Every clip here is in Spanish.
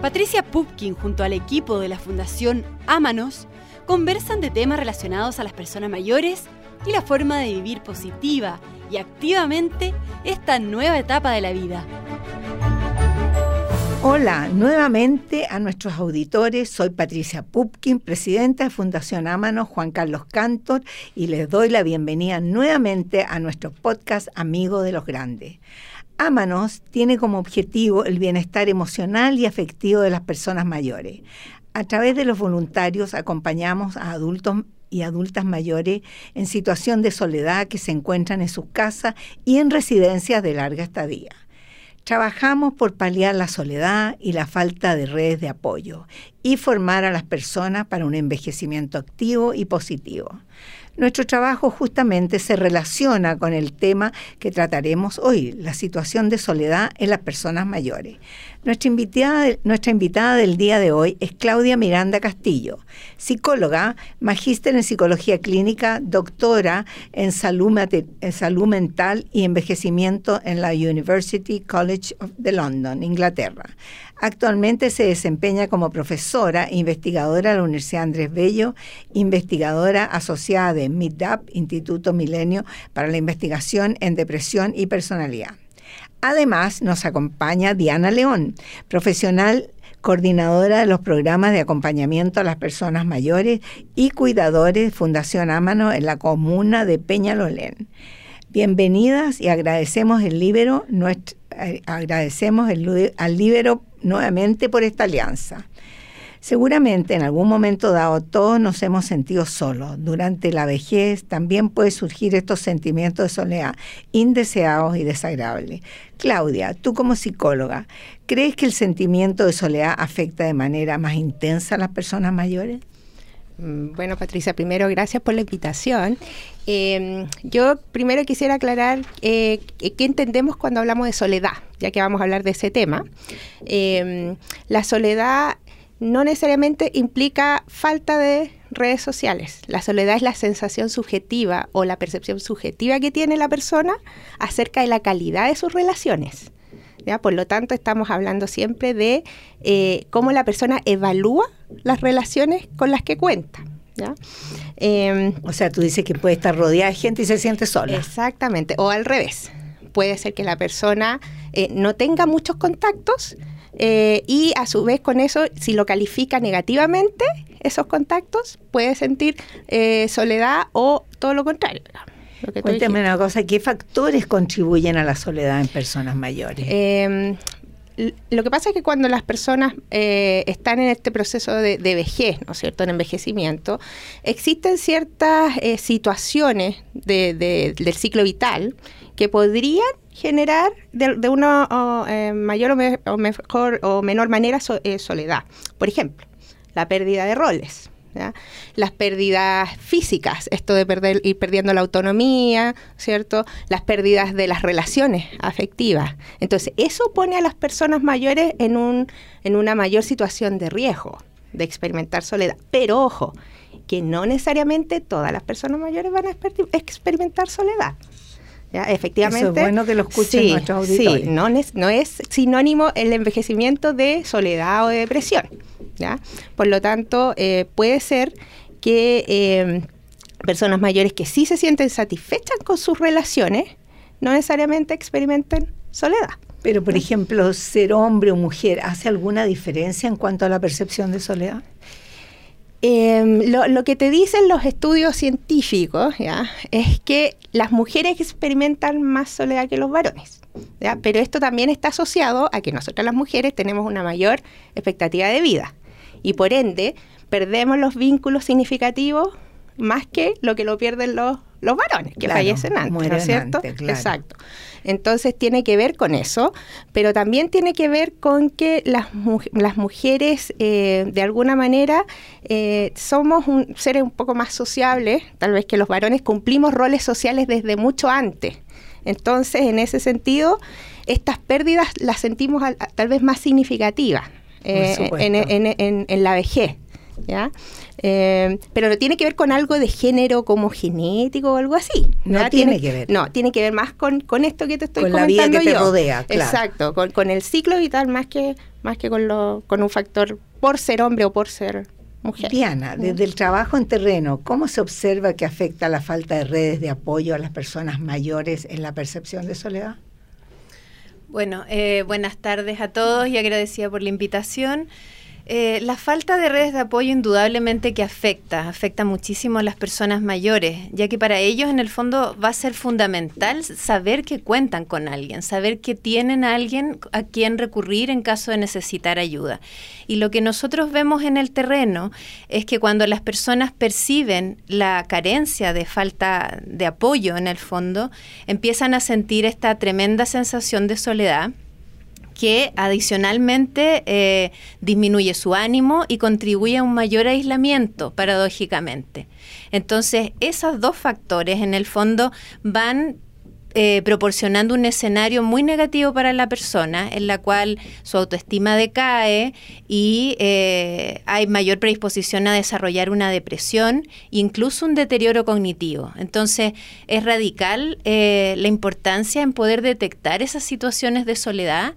Patricia Pupkin junto al equipo de la Fundación Ámanos conversan de temas relacionados a las personas mayores y la forma de vivir positiva y activamente esta nueva etapa de la vida. Hola, nuevamente a nuestros auditores. Soy Patricia Pupkin, presidenta de Fundación Ámanos, Juan Carlos Cantor, y les doy la bienvenida nuevamente a nuestro podcast Amigo de los Grandes. Ámanos tiene como objetivo el bienestar emocional y afectivo de las personas mayores. A través de los voluntarios acompañamos a adultos y adultas mayores en situación de soledad que se encuentran en sus casas y en residencias de larga estadía. Trabajamos por paliar la soledad y la falta de redes de apoyo y formar a las personas para un envejecimiento activo y positivo. Nuestro trabajo justamente se relaciona con el tema que trataremos hoy, la situación de soledad en las personas mayores. Nuestra invitada, del día de hoy es Claudia Miranda Castillo, psicóloga, magíster en psicología clínica, doctora en salud, en salud mental y envejecimiento en la University College de London, Inglaterra. Actualmente se desempeña como profesora investigadora de la Universidad Andrés Bello, investigadora asociada de MIDAP, Instituto Milenio para la Investigación en Depresión y Personalidad. Además, nos acompaña Diana León, profesional coordinadora de los programas de acompañamiento a las personas mayores y cuidadores Fundación Ámano en la comuna de Peñalolén. Bienvenidas y agradecemos el libero, eh, agradecemos al libero nuevamente por esta alianza. Seguramente en algún momento dado todos nos hemos sentido solos. Durante la vejez también puede surgir estos sentimientos de soledad indeseados y desagradables. Claudia, tú como psicóloga, ¿crees que el sentimiento de soledad afecta de manera más intensa a las personas mayores? Mm, bueno, Patricia, primero gracias por la invitación. Em, yo primero quisiera aclarar eh, qué entendemos cuando hablamos de soledad, ya que vamos a hablar de ese tema. Em, la soledad no necesariamente implica falta de redes sociales. La soledad es la sensación subjetiva o la percepción subjetiva que tiene la persona acerca de la calidad de sus relaciones. ¿ya? Por lo tanto, estamos hablando siempre de eh, cómo la persona evalúa las relaciones con las que cuenta. ¿ya? Em, o sea, tú dices que puede estar rodeada de gente y se siente sola. Exactamente, o al revés. Puede ser que la persona eh, no tenga muchos contactos, eh, y a su vez con eso, si lo califica negativamente, esos contactos, puede sentir eh, soledad o todo lo contrario. Cuéntame una cosa, ¿qué factores contribuyen a la soledad en personas mayores? Lo que pasa es que cuando las personas eh, están en este proceso de, vejez, ¿no es cierto?, en envejecimiento, existen ciertas situaciones del ciclo vital que podrían generar de, una eh, mayor o, mejor o menor manera eh, soledad. Por ejemplo, la pérdida de roles. Las pérdidas físicas, esto de perder, ir perdiendo la autonomía, ¿cierto? Las pérdidas de las relaciones afectivas. Entonces, eso pone a las personas mayores en, un, en una mayor situación de riesgo de experimentar soledad. Pero ojo, que no necesariamente todas las personas mayores van a experimentar soledad. Efectivamente. es bueno que lo escuchen nuestros auditores. Sí, no, no, es sinónimo el envejecimiento de soledad o de depresión. ¿Ya? Por lo tanto, eh, puede ser que eh, personas mayores que sí se sienten satisfechas con sus relaciones, no necesariamente experimenten soledad. Pero, por ejemplo, ser hombre o mujer, ¿hace alguna diferencia en cuanto a la percepción de soledad? Em, lo, que te dicen los estudios científicos ¿ya? es que las mujeres experimentan más soledad que los varones. ¿ya? Pero esto también está asociado a que nosotras las mujeres tenemos una mayor expectativa de vida. Y por ende, perdemos los vínculos significativos más que lo que lo pierden los, los varones, que fallecen antes, ¿no es cierto? Exacto. Entonces tiene que ver con eso, pero también tiene que ver con que las, las mujeres, eh, de alguna manera, eh, somos un, seres un poco más sociables, tal vez que los varones cumplimos roles sociales desde mucho antes. Entonces, en ese sentido, estas pérdidas las sentimos tal vez más significativas eh, en, en, en, la vejez. ¿ya? Eh, pero no tiene que ver con algo de género como genético o algo así. No tiene, que ver. No, tiene que ver más con, con esto que te estoy con comentando la vida que yo. te rodea, claro. Exacto, con, con el ciclo vital más que, más que con, lo, con un factor por ser hombre o por ser mujer. Diana, desde el trabajo en terreno, ¿cómo se observa que afecta la falta de redes de apoyo a las personas mayores en la percepción de soledad? Bueno, eh, buenas tardes a todos y agradecida por la invitación. Eh, la falta de redes de apoyo indudablemente que afecta, afecta muchísimo a las personas mayores, ya que para ellos en el fondo va a ser fundamental saber que cuentan con alguien, saber que tienen alguien a quien recurrir en caso de necesitar ayuda. Y lo que nosotros vemos en el terreno es que cuando las personas perciben la carencia de falta de apoyo en el fondo, empiezan a sentir esta tremenda sensación de soledad que adicionalmente eh, disminuye su ánimo y contribuye a un mayor aislamiento, paradójicamente. Entonces, esos dos factores en el fondo van eh, proporcionando un escenario muy negativo para la persona, en la cual su autoestima decae y eh, hay mayor predisposición a desarrollar una depresión, incluso un deterioro cognitivo. Entonces, es radical eh, la importancia en poder detectar esas situaciones de soledad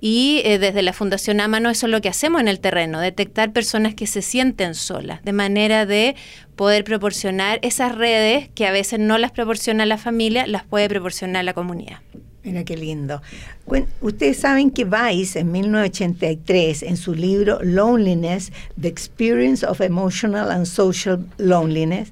y eh, desde la Fundación Amano eso es lo que hacemos en el terreno, detectar personas que se sienten solas, de manera de poder proporcionar esas redes que a veces no las proporciona la familia, las puede proporcionar la comunidad. Mira qué lindo. Ustedes saben que Vice en 1983, en su libro Loneliness, The Experience of Emotional and Social Loneliness,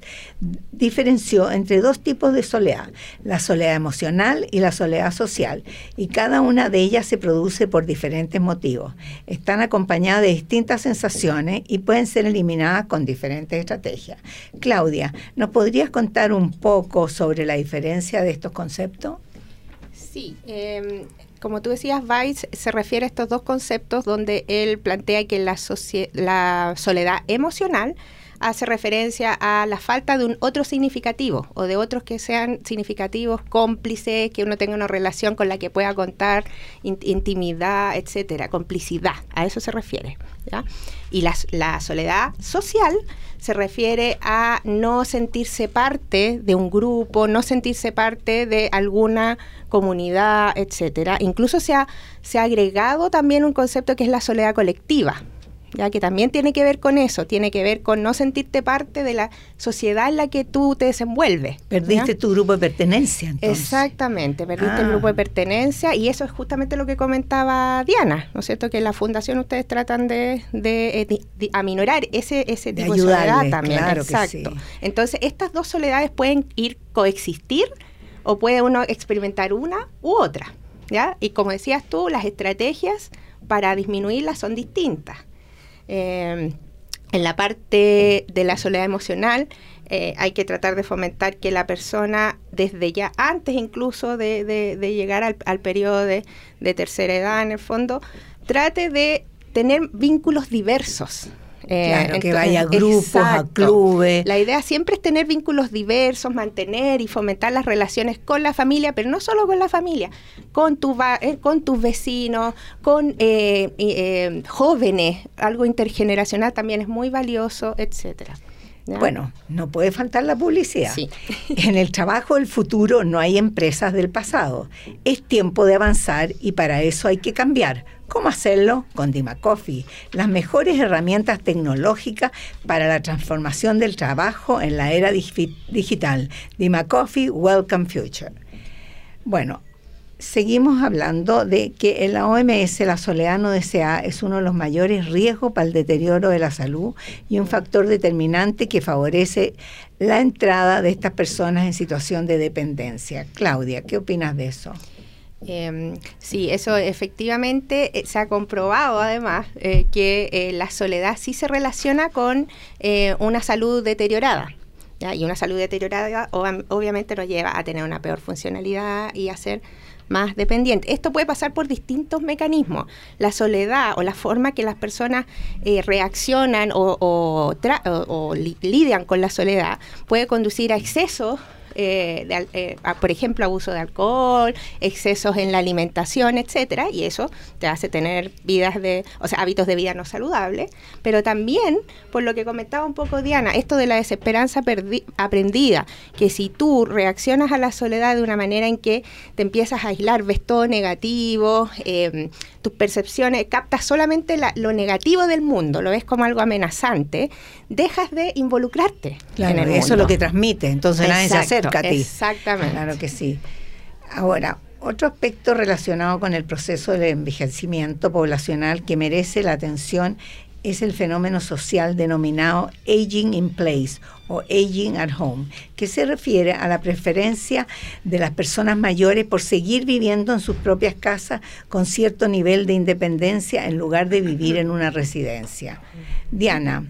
diferenció entre dos tipos de soledad, la soledad emocional y la soledad social, y cada una de ellas se produce por diferentes motivos. Están acompañadas de distintas sensaciones y pueden ser eliminadas con diferentes estrategias. Claudia, ¿nos podrías contar un poco sobre la diferencia de estos conceptos? Sí, eh, como tú decías, Weiss se refiere a estos dos conceptos donde él plantea que la, la soledad emocional hace referencia a la falta de un otro significativo o de otros que sean significativos, cómplices, que uno tenga una relación con la que pueda contar, in, intimidad, etcétera, complicidad, a eso se refiere. Y la, soledad social se refiere a no sentirse parte de un grupo, no sentirse parte de alguna comunidad, etcétera. Incluso se ha agregado también un concepto que es la soledad colectiva, ya que también tiene que ver con eso, tiene que ver con no sentirte parte de la sociedad en la que tú te desenvuelves. Perdiste ¿ya? tu grupo de pertenencia. Entonces. Exactamente, perdiste ah. el grupo de pertenencia y eso es justamente lo que comentaba Diana, ¿no es cierto? Que en la fundación ustedes tratan de, de, de, de aminorar ese, ese tipo de, soledad también. Claro Exacto. Sí. Entonces, estas dos soledades pueden ir coexistir o puede uno experimentar una u otra. ¿ya? Y como decías tú, las estrategias para disminuirlas son distintas. Eh, en la parte de la soledad emocional eh, hay que tratar de fomentar que la persona desde ya antes incluso de, llegar al, al periodo de, tercera edad en el fondo trate de tener vínculos diversos. Eh, claro, entonces, que vaya a grupos, exacto. a clubes. La idea siempre es tener vínculos diversos, mantener y fomentar las relaciones con la familia, pero no solo con la familia, con, tu eh, con tus vecinos, con eh, eh, jóvenes, algo intergeneracional también es muy valioso, etcétera. ¿Ya? Bueno, no puede faltar la publicidad. Sí. En el trabajo del futuro no hay empresas del pasado. Es tiempo de avanzar y para eso hay que cambiar. ¿Cómo hacerlo? Con Dima Coffee, las mejores herramientas tecnológicas para la transformación del trabajo en la era dig digital. Dima Coffee, Welcome Future. Bueno, seguimos hablando de que en la OMS la soledad no deseada es uno de los mayores riesgos para el deterioro de la salud y un factor determinante que favorece la entrada de estas personas en situación de dependencia. Claudia, ¿qué opinas de eso? Eh, sí, eso efectivamente eh, se ha comprobado además eh, que eh, la soledad sí se relaciona con una salud deteriorada. Y una salud deteriorada ob obviamente nos lleva a tener una peor funcionalidad y a ser más dependiente. Esto puede pasar por distintos mecanismos. La soledad o la forma que las personas reaccionan o, o, o, o li lidian con la soledad puede conducir a excesos eh, eh, por ejemplo, abuso de alcohol, excesos en la alimentación, etcétera, y eso te hace tener vidas de, o sea, hábitos de vida no saludables, pero también, por lo que comentaba un poco Diana, esto de la desesperanza aprendida, que si tú reaccionas a la soledad de una manera en que te empiezas a aislar, ves todo negativo, eh, tus percepciones, captas solamente lo negativo del mundo, lo ves como algo amenazante, dejas de involucrarte. Claro, eso es lo que transmite, entonces nadie se acerca Exactamente. Claro que sí. Ahora, otro aspecto relacionado con el proceso de envejecimiento poblacional que merece la atención es el fenómeno social denominado aging in place o aging at home, que se refiere a la preferencia de las personas mayores por seguir viviendo en sus propias casas con cierto nivel de independencia en lugar de vivir en una residencia. Diana,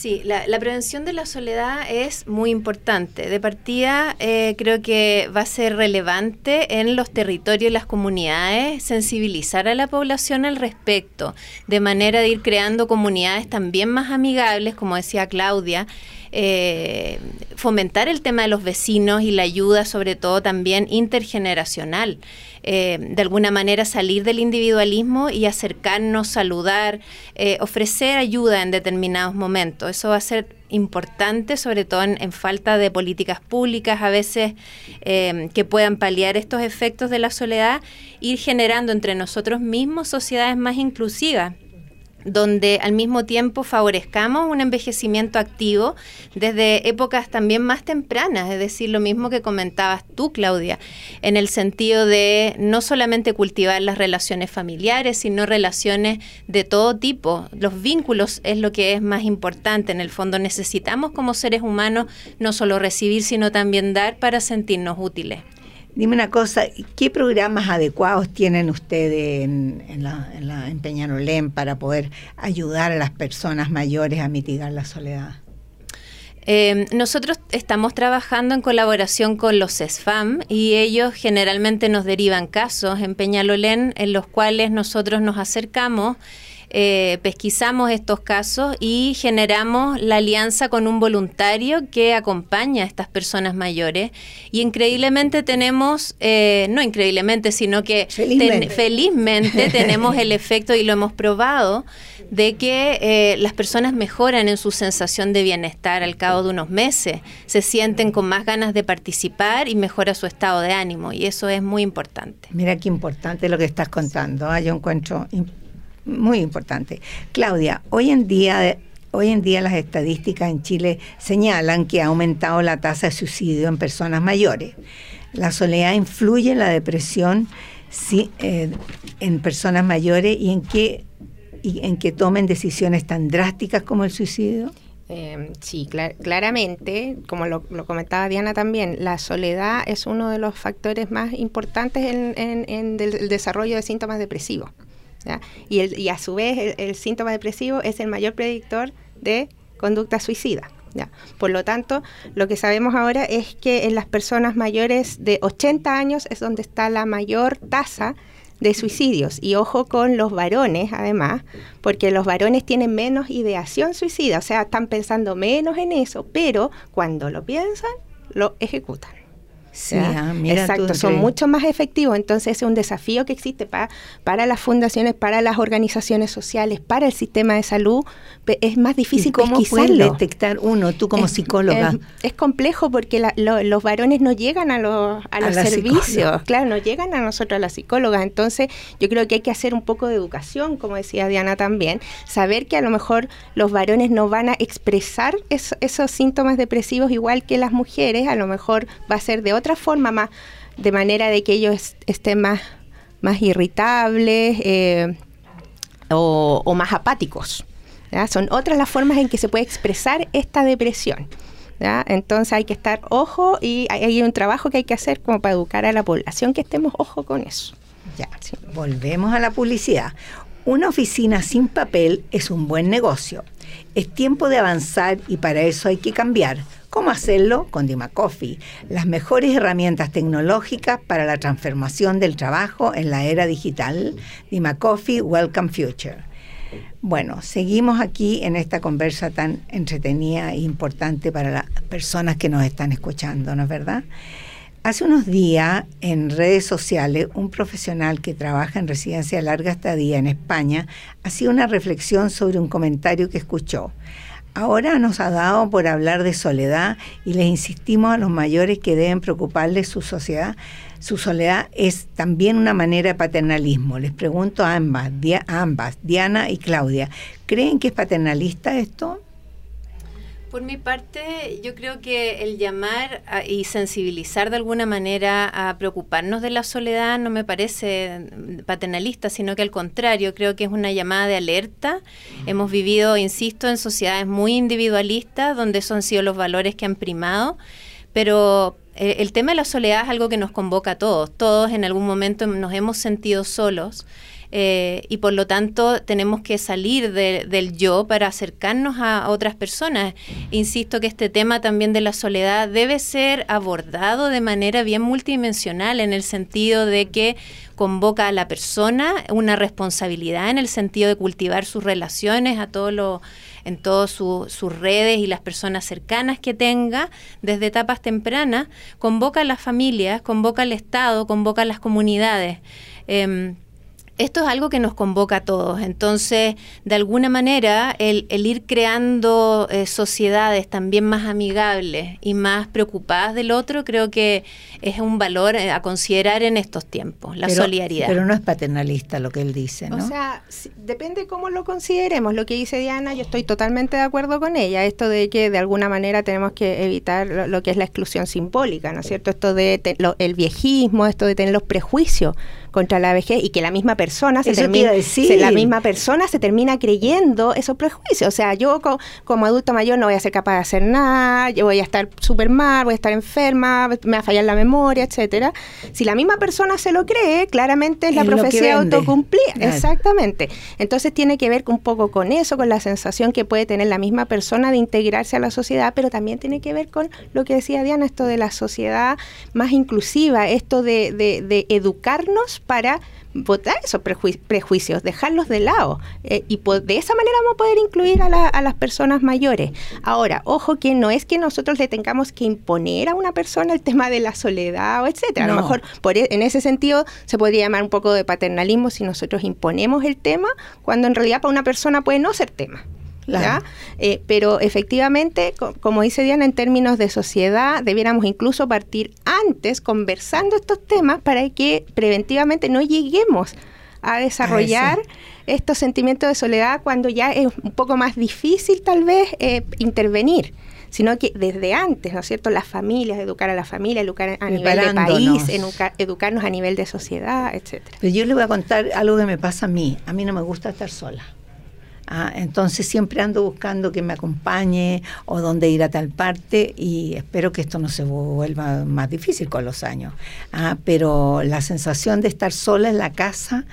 Sí, la, prevención de la soledad es muy importante. De partida, eh, creo que va a ser relevante en los territorios y las comunidades sensibilizar a la población al respecto, de manera de ir creando comunidades también más amigables, como decía Claudia, eh, fomentar el tema de los vecinos y la ayuda, sobre todo también intergeneracional. Eh, de alguna manera salir del individualismo y acercarnos, saludar, eh, ofrecer ayuda en determinados momentos. Eso va a ser importante, sobre todo en, falta de políticas públicas, a veces que puedan paliar estos efectos de la soledad, ir generando entre nosotros mismos sociedades más inclusivas donde al mismo tiempo favorezcamos un envejecimiento activo desde épocas también más tempranas, es decir, lo mismo que comentabas tú, Claudia, en el sentido de no solamente cultivar las relaciones familiares, sino relaciones de todo tipo. Los vínculos es lo que es más importante. En el fondo necesitamos como seres humanos no solo recibir, sino también dar para sentirnos útiles. Dime una cosa, ¿qué programas adecuados tienen ustedes en, en, la, en, Peñarolén para poder ayudar a las personas mayores a mitigar la soledad? Eh, nosotros estamos trabajando en colaboración con los SESFAM y ellos generalmente nos derivan casos en Peñalolén en los cuales nosotros nos acercamos eh, pesquisamos estos casos y generamos la alianza con un voluntario que acompaña a estas personas mayores. Y increíblemente tenemos, eh, no increíblemente, sino que felizmente, tenemos el efecto y lo hemos probado de que eh, las personas mejoran en su sensación de bienestar al cabo de unos meses, se sienten con más ganas de participar y mejora su estado de ánimo y eso es muy importante. Mira qué importante lo que estás contando, ¿ah? yo encuentro muy importante. Claudia, hoy en día Hoy en día las estadísticas en Chile señalan que ha aumentado la tasa de suicidio en personas mayores. La soledad influye en la depresión eh, en personas mayores y en que, y en que tomen decisiones tan drásticas como el suicidio. Eh, sí, claramente, como lo, comentaba Diana también, la soledad es uno de los factores más importantes en el desarrollo de síntomas depresivos. Y, a su vez el, síntoma depresivo es el mayor predictor de conducta suicida. Por lo tanto, lo que sabemos ahora es que en las personas mayores de 80 años es donde está la mayor tasa de suicidios. Y ojo con los varones, además, porque los varones tienen menos ideación suicida, o sea, están pensando menos en eso, pero cuando lo piensan, lo ejecutan. Sí, ah, mira Exacto, son mucho más efectivos. Entonces es un desafío que existe para, para las fundaciones, para las organizaciones sociales, para el sistema de salud. Es más difícil cómo puede detectar uno, tú como psicóloga? Es, complejo porque los varones no llegan a los, a los servicios, claro, no llegan a nosotros, a las psicólogas. Entonces yo creo que hay que hacer un poco de educación, como decía Diana también, saber que a lo mejor los varones no van a expresar esos síntomas depresivos igual que las mujeres, a lo mejor va a ser de otra forma, más, de manera de que ellos estén más, más irritables eh, o, más apáticos. Son otras las formas en que se puede expresar esta depresión. Entonces hay que estar ojo y hay, un trabajo que hay que hacer como para educar a la población que estemos ojo con eso. Ya, volvemos a la publicidad. Una oficina sin papel es un buen negocio. Es tiempo de avanzar y para eso hay que cambiar ¿Cómo hacerlo? Con Dimacoffee, las mejores herramientas tecnológicas para la transformación del trabajo en la era digital. Dimacoffee Welcome Future. Bueno, seguimos aquí en esta conversa tan entretenida e importante para las personas que nos están escuchando, ¿no es verdad? Hace unos días en redes sociales un profesional que trabaja en residencia de larga estadía en España hacía una reflexión sobre un comentario que escuchó. Ahora nos ha dado por hablar de soledad y les insistimos a los mayores que deben preocuparles su sociedad. Su soledad es también una manera de paternalismo. Les pregunto a ambas, a ambas, Diana y Claudia, ¿creen que es paternalista esto? Por mi parte, yo creo que el llamar y sensibilizar de alguna manera a preocuparnos de la soledad no me parece paternalista, sino que al contrario, creo que es una llamada de alerta. Hemos vivido, insisto, en sociedades muy individualistas, donde esos han sido los valores que han primado, pero eh, el tema de la soledad es algo que nos convoca a todos. Todos en algún momento nos hemos sentido solos. Eh, y por lo tanto tenemos que salir del yo para acercarnos a otras personas. Insisto que este tema también de la soledad debe ser abordado de manera bien multidimensional en el sentido de que convoca a la persona una responsabilidad en el sentido de cultivar sus relaciones a todo lo en todas sus redes y las personas cercanas que tenga desde etapas tempranas, convoca a las familias, convoca al Estado, convoca a las comunidades. Em, esto es algo que nos convoca a todos. Entonces, de alguna manera, el, ir creando eh, sociedades también más amigables y más preocupadas del otro, creo que es un valor eh, a considerar en estos tiempos, la solidaridad. Pero no es paternalista lo que él dice, ¿no? O sea, depende cómo lo consideremos. Lo que dice Diana, yo estoy totalmente de acuerdo con ella. Esto de que de alguna manera tenemos que evitar lo, que es la exclusión simbólica, ¿no es cierto? Esto de el viejismo, esto de tener los prejuicios contra la vejez y que la misma persona se termina la misma persona se termina creyendo esos prejuicios. O sea, yo como adulto mayor no voy a ser capaz de hacer nada, yo voy a estar súper mal, voy a estar enferma, me va a fallar la memoria, etcétera. Si la misma persona se lo cree, claramente es, la profecía autocumplida. Exactamente. Entonces tiene que ver un poco con eso, con la sensación que puede tener la misma persona de integrarse a la sociedad, pero también tiene que ver con lo que decía Diana, esto de la sociedad más inclusiva, esto de, de educarnos para votar esos prejuicios, dejarlos de lado. Eh, y de esa manera vamos a poder incluir a, las personas mayores. Ahora, ojo que no es que nosotros le tengamos que imponer a una persona el tema de la soledad o etcétera. A lo mejor por, e, en ese sentido se podría llamar un poco de paternalismo si nosotros imponemos el tema, cuando en realidad para una persona puede no ser tema. Eh, pero efectivamente, como dice Diana, en términos de sociedad, debiéramos incluso partir antes conversando estos temas para que preventivamente no lleguemos a desarrollar estos sentimientos de soledad cuando ya es un poco más difícil tal vez eh, intervenir sino que desde antes, ¿no es cierto? Las familias, educar a la familia, educar a nivel de país, educarnos a nivel de sociedad, etcétera. Pero yo le voy a contar algo que me pasa a mí. A mí no me gusta estar sola. Ah, entonces siempre ando buscando que me acompañe o dónde ir a tal parte y espero que esto no se vuelva más difícil con los años. Ah, pero la sensación de estar sola en la casa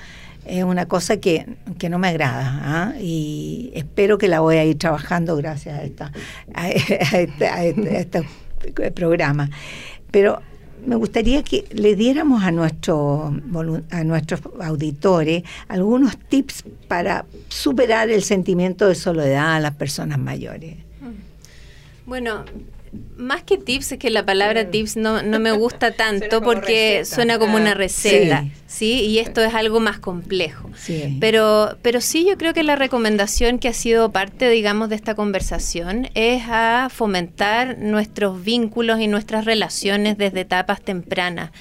es una cosa que, no me agrada ah, y espero que la voy a ir trabajando gracias a, esta, a, este, a este programa. Pero me gustaría que le diéramos a, nuestro, a nuestros auditores algunos tips para superar el sentimiento de soledad a las personas mayores. Bueno, más que tips, es que la palabra tips no, no me gusta tanto porque suena como una receta, sí. Y esto es algo más complejo. Pero, pero sí yo creo que la recomendación que ha sido parte, digamos, de esta conversación es a fomentar nuestros vínculos y nuestras relaciones desde etapas tempranas.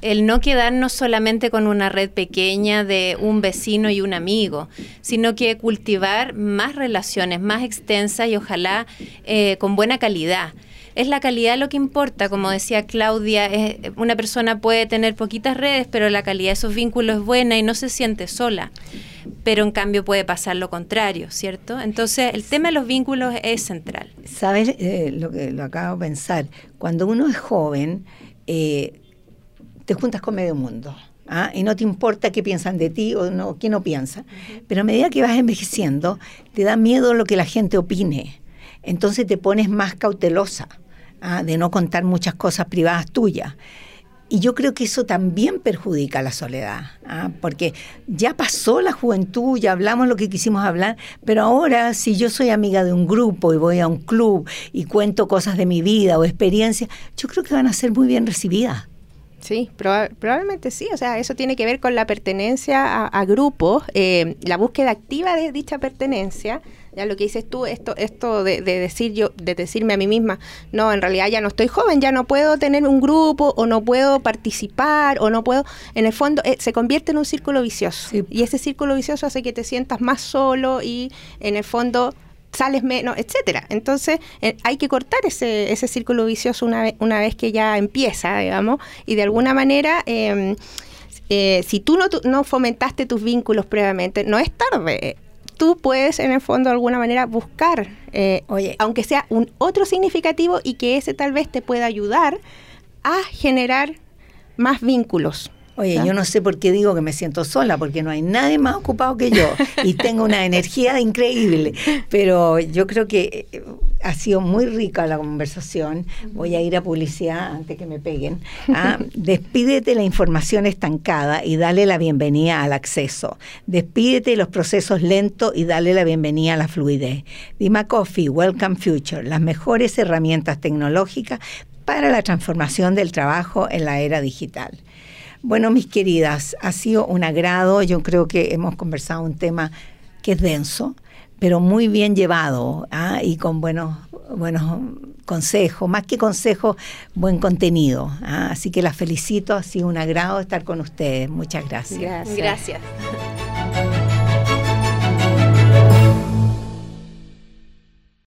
El no quedarnos solamente con una red pequeña de un vecino y un amigo, sino que cultivar más relaciones, más extensas y ojalá eh, con buena calidad es la calidad lo que importa. Como decía Claudia, una persona puede tener poquitas redes, pero la calidad de esos vínculos es buena y no se siente sola. Pero en cambio puede pasar lo contrario, ¿cierto? Entonces el tema de los vínculos es central. ¿Sabes eh, lo que lo acabo de pensar? Cuando uno es joven, eh, te juntas con medio mundo. ¿ah? y no te importa qué piensan de ti o no, qué no piensa. Pero a medida que vas envejeciendo, te da miedo lo que la gente opine. Entonces te pones más cautelosa. ¿Ah? de no contar muchas cosas privadas tuyas. y yo creo que eso también perjudica la soledad, ¿ah? porque ya pasó la juventud, ya hablamos lo que quisimos hablar, pero ahora si yo soy amiga de un grupo y voy a un club y cuento cosas de mi vida o experiencias, yo creo que van a ser muy bien recibidas. Sí, probablemente sí. O sea, eso tiene que ver con la pertenencia a, grupos, eh, la búsqueda activa de dicha pertenencia. Ya lo que dices tú, esto, esto de, decir yo, de decirme a mí misma, no, en realidad ya no estoy joven, ya no puedo tener un grupo, o no puedo participar, o no puedo. En el fondo, eh, se convierte en un círculo vicioso. Y ese círculo vicioso hace que te sientas más solo y en el fondo sales menos, etcétera. Entonces eh, hay que cortar ese, ese círculo vicioso una vez, una vez que ya empieza, digamos, y de alguna manera... Em, eh, si tú no, no fomentaste tus vínculos previamente, no es tarde tú puedes en el fondo de alguna manera buscar, eh, aunque sea un otro significativo y que ese tal vez te pueda ayudar a generar más vínculos. Oye, yo no sé por qué digo que me siento sola, porque no hay nadie más ocupado que yo y tengo una energía increíble, pero yo creo que eh, ha sido muy rica la conversación. Voy a ir a publicidad antes que me peguen. ¿ah? Despídete la información estancada y dale la bienvenida al acceso. Despídete los procesos lentos y dale la bienvenida a la fluidez. Dima Coffee, Welcome Future, las mejores herramientas tecnológicas para la transformación del trabajo en la era digital. Bueno, mis queridas, ha sido un agrado. Yo creo que hemos conversado un tema que es denso, pero muy bien llevado ¿ah? y con buenos, buenos consejos, más que consejos, buen contenido. ¿ah? Así que las felicito, ha sido un agrado estar con ustedes. Muchas gracias. Gracias. gracias.